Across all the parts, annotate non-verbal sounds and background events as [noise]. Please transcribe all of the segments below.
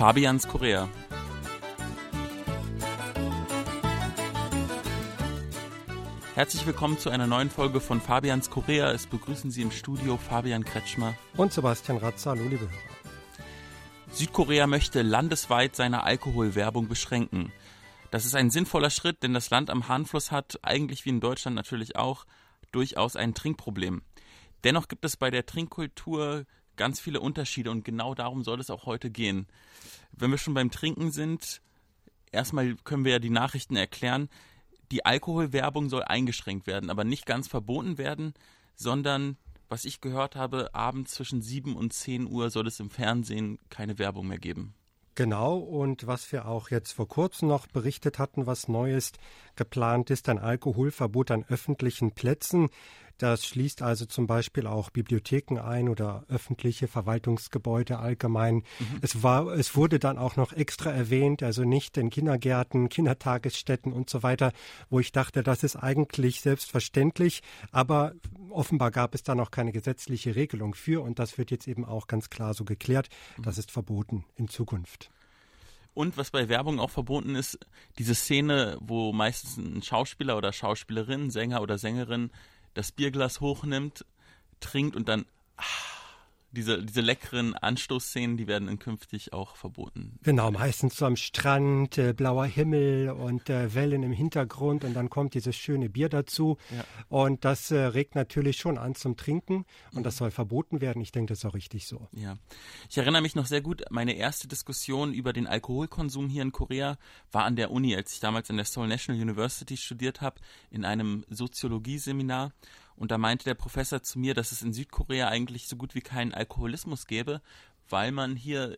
Fabians Korea. Herzlich willkommen zu einer neuen Folge von Fabians Korea. Es begrüßen Sie im Studio Fabian Kretschmer und Sebastian Ratzer. Hallo, liebe Hörer. Südkorea möchte landesweit seine Alkoholwerbung beschränken. Das ist ein sinnvoller Schritt, denn das Land am Hahnfluss hat, eigentlich wie in Deutschland natürlich auch, durchaus ein Trinkproblem. Dennoch gibt es bei der Trinkkultur ganz viele Unterschiede und genau darum soll es auch heute gehen. Wenn wir schon beim Trinken sind, erstmal können wir ja die Nachrichten erklären. Die Alkoholwerbung soll eingeschränkt werden, aber nicht ganz verboten werden, sondern, was ich gehört habe, abends zwischen 7 und 10 Uhr soll es im Fernsehen keine Werbung mehr geben. Genau, und was wir auch jetzt vor kurzem noch berichtet hatten, was neu ist, geplant ist ein Alkoholverbot an öffentlichen Plätzen. Das schließt also zum Beispiel auch Bibliotheken ein oder öffentliche Verwaltungsgebäude allgemein. Mhm. Es war, es wurde dann auch noch extra erwähnt, also nicht in Kindergärten, Kindertagesstätten und so weiter, wo ich dachte, das ist eigentlich selbstverständlich, aber offenbar gab es da noch keine gesetzliche Regelung für und das wird jetzt eben auch ganz klar so geklärt. Mhm. Das ist verboten in Zukunft. Und was bei Werbung auch verboten ist, diese Szene, wo meistens ein Schauspieler oder Schauspielerin, Sänger oder Sängerin das Bierglas hochnimmt, trinkt und dann ah, diese, diese leckeren Anstoßszenen, die werden künftig auch verboten. Genau, meistens so am Strand, äh, blauer Himmel und äh, Wellen im Hintergrund und dann kommt dieses schöne Bier dazu. Ja. Und das äh, regt natürlich schon an zum Trinken und mhm. das soll verboten werden. Ich denke, das ist auch richtig so. Ja. Ich erinnere mich noch sehr gut, meine erste Diskussion über den Alkoholkonsum hier in Korea war an der Uni, als ich damals an der Seoul National University studiert habe, in einem Soziologieseminar. Und da meinte der Professor zu mir, dass es in Südkorea eigentlich so gut wie keinen Alkoholismus gäbe, weil man hier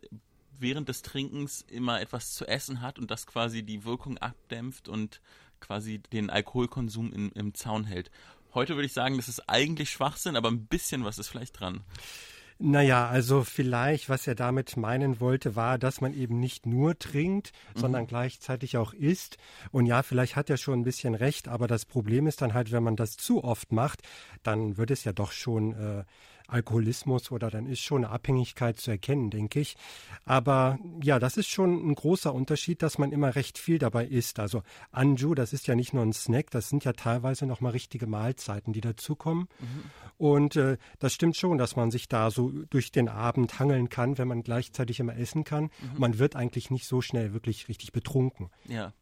während des Trinkens immer etwas zu essen hat und das quasi die Wirkung abdämpft und quasi den Alkoholkonsum in, im Zaun hält. Heute würde ich sagen, das ist eigentlich Schwachsinn, aber ein bisschen was ist vielleicht dran. Naja, also vielleicht, was er damit meinen wollte, war, dass man eben nicht nur trinkt, mhm. sondern gleichzeitig auch isst. Und ja, vielleicht hat er schon ein bisschen recht, aber das Problem ist dann halt, wenn man das zu oft macht, dann wird es ja doch schon äh, Alkoholismus oder dann ist schon eine Abhängigkeit zu erkennen, denke ich. Aber ja, das ist schon ein großer Unterschied, dass man immer recht viel dabei isst. Also Anju, das ist ja nicht nur ein Snack, das sind ja teilweise nochmal richtige Mahlzeiten, die dazukommen. Mhm. Und äh, das stimmt schon, dass man sich da so durch den Abend hangeln kann, wenn man gleichzeitig immer essen kann. Mhm. Man wird eigentlich nicht so schnell wirklich richtig betrunken. Ja.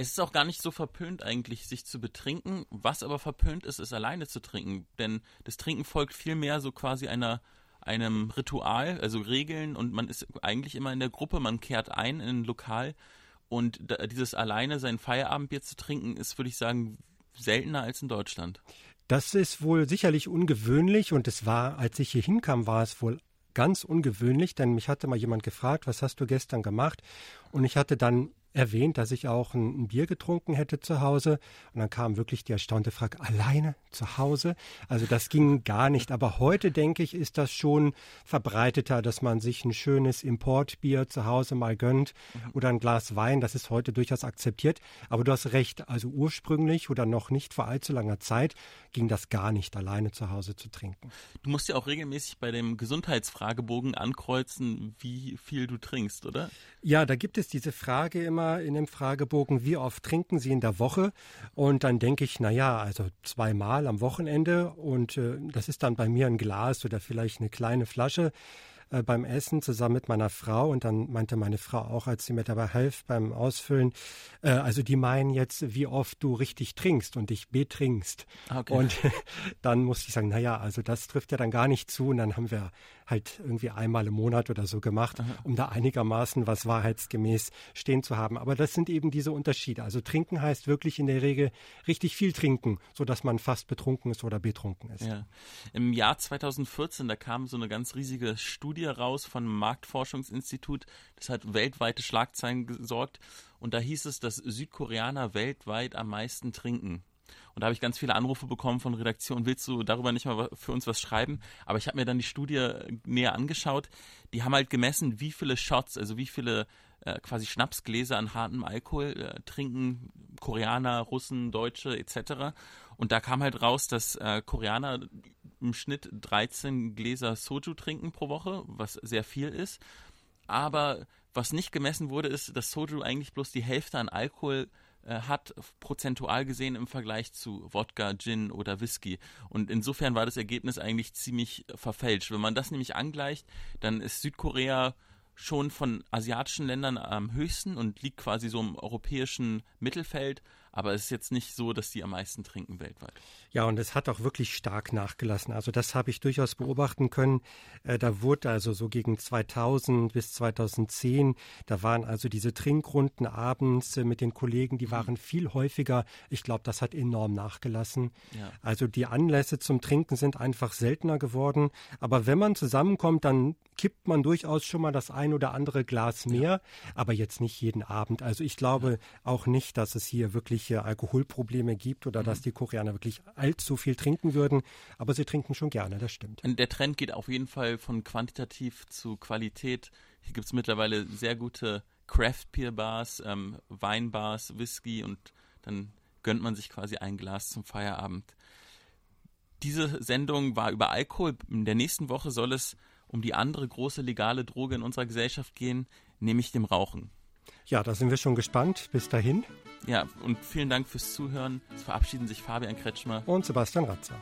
Es ist auch gar nicht so verpönt eigentlich, sich zu betrinken. Was aber verpönt ist, ist alleine zu trinken. Denn das Trinken folgt vielmehr so quasi einer, einem Ritual, also Regeln und man ist eigentlich immer in der Gruppe, man kehrt ein in ein Lokal und dieses alleine sein Feierabendbier zu trinken, ist, würde ich sagen, seltener als in Deutschland. Das ist wohl sicherlich ungewöhnlich und es war, als ich hier hinkam, war es wohl ganz ungewöhnlich, denn mich hatte mal jemand gefragt, was hast du gestern gemacht? Und ich hatte dann erwähnt, dass ich auch ein, ein, Bier getrunken hätte zu Hause. Und dann kam wirklich die erstaunte Frage, alleine zu Hause? Also das ging gar nicht. Aber heute, denke ich, ist das schon verbreiteter, dass man sich ein schönes Importbier zu Hause mal gönnt mhm. oder ein Glas Wein. Das ist heute durchaus akzeptiert. Aber du hast recht. Also ursprünglich oder noch nicht vor allzu langer Zeit ging das gar nicht, alleine zu Hause zu trinken. Du musst ja auch regelmäßig bei dem Gesundheitsfragebogen ankreuzen, wie viel du trinkst, oder? Ja, da gibt es diese Frage immer immer in dem Fragebogen, wie oft trinken Sie in der Woche? Und dann denke ich, na ja, also zweimal am Wochenende und äh, das ist dann bei mir ein Glas oder vielleicht eine kleine Flasche äh, beim Essen zusammen mit meiner Frau und dann meinte meine Frau auch, als sie mir dabei half beim Ausfüllen, äh, also die meinen jetzt, wie oft du richtig trinkst und dich betrinkst. Okay. Und [laughs] dann musste ich sagen, na ja, also das trifft ja dann gar nicht zu und dann haben wir halt irgendwie einmal im Monat oder so gemacht, Aha. um da einigermaßen was wahrheitsgemäß stehen zu haben. Aber das sind eben diese Unterschiede. Also trinken heißt wirklich in der Regel richtig viel trinken, sodass man fast betrunken ist oder betrunken ist. Ja. Im Jahr 2014, da kam so eine ganz riesige Studie Studie raus von einem Marktforschungsinstitut, das hat weltweite Schlagzeilen gesorgt. Und da hieß es, dass Südkoreaner weltweit am meisten trinken. Und da habe ich ganz viele Anrufe bekommen von Redaktion, willst du darüber nicht mal für uns was schreiben? Aber ich habe mir dann die Studie näher angeschaut. Die haben halt gemessen, wie viele Shots, also wie viele äh, quasi Schnapsgläser an hartem Alkohol äh, trinken Koreaner, Russen, Deutsche etc. Und da kam halt raus, dass äh, Koreaner im Schnitt 13 Gläser Soju trinken pro Woche, was sehr viel ist. aber was nicht gemessen wurde, ist, dass Soju eigentlich bloß die Hälfte an Alkohol äh, hat, prozentual gesehen im Vergleich zu Wodka, Gin oder Whisky. Und insofern war das Ergebnis eigentlich ziemlich verfälscht. Wenn man das nämlich angleicht, dann ist Südkorea schon von asiatischen Ländern am höchsten und liegt quasi so im europäischen Mittelfeld aber es ist jetzt nicht so, dass die am meisten trinken weltweit. Ja, und es hat auch wirklich stark nachgelassen. Also das habe ich durchaus beobachten können. Äh, da wurde also so gegen 2000 bis 2010, da waren also diese Trinkrunden abends äh, mit den Kollegen, die mhm. waren viel häufiger. Ich glaube, das hat enorm nachgelassen. Ja. Also die Anlässe zum Trinken sind einfach seltener geworden. Aber wenn man zusammenkommt, dann kippt man durchaus schon mal das ein oder andere Glas mehr, ja. aber jetzt nicht jeden Abend. Also ich glaube ja. auch nicht, dass es hier wirkliche Alkoholprobleme gibt oder mhm. dass die Koreaner wirklich allzu viel trinken würden, aber sie trinken schon gerne, das stimmt. Der Trend geht auf jeden Fall von quantitativ zu Qualität. Hier gibt es mittlerweile sehr gute Craft Beer Bars, ähm, Weinbars, Whisky und dann gönnt man sich quasi ein Glas zum Feierabend. Diese Sendung war über Alkohol. In der nächsten Woche soll es um die andere große legale Droge in unserer Gesellschaft gehen, nämlich dem Rauchen. Ja, da sind wir schon gespannt. Bis dahin. Ja, und vielen Dank fürs Zuhören. Es verabschieden sich Fabian Kretschmer und Sebastian Ratzer.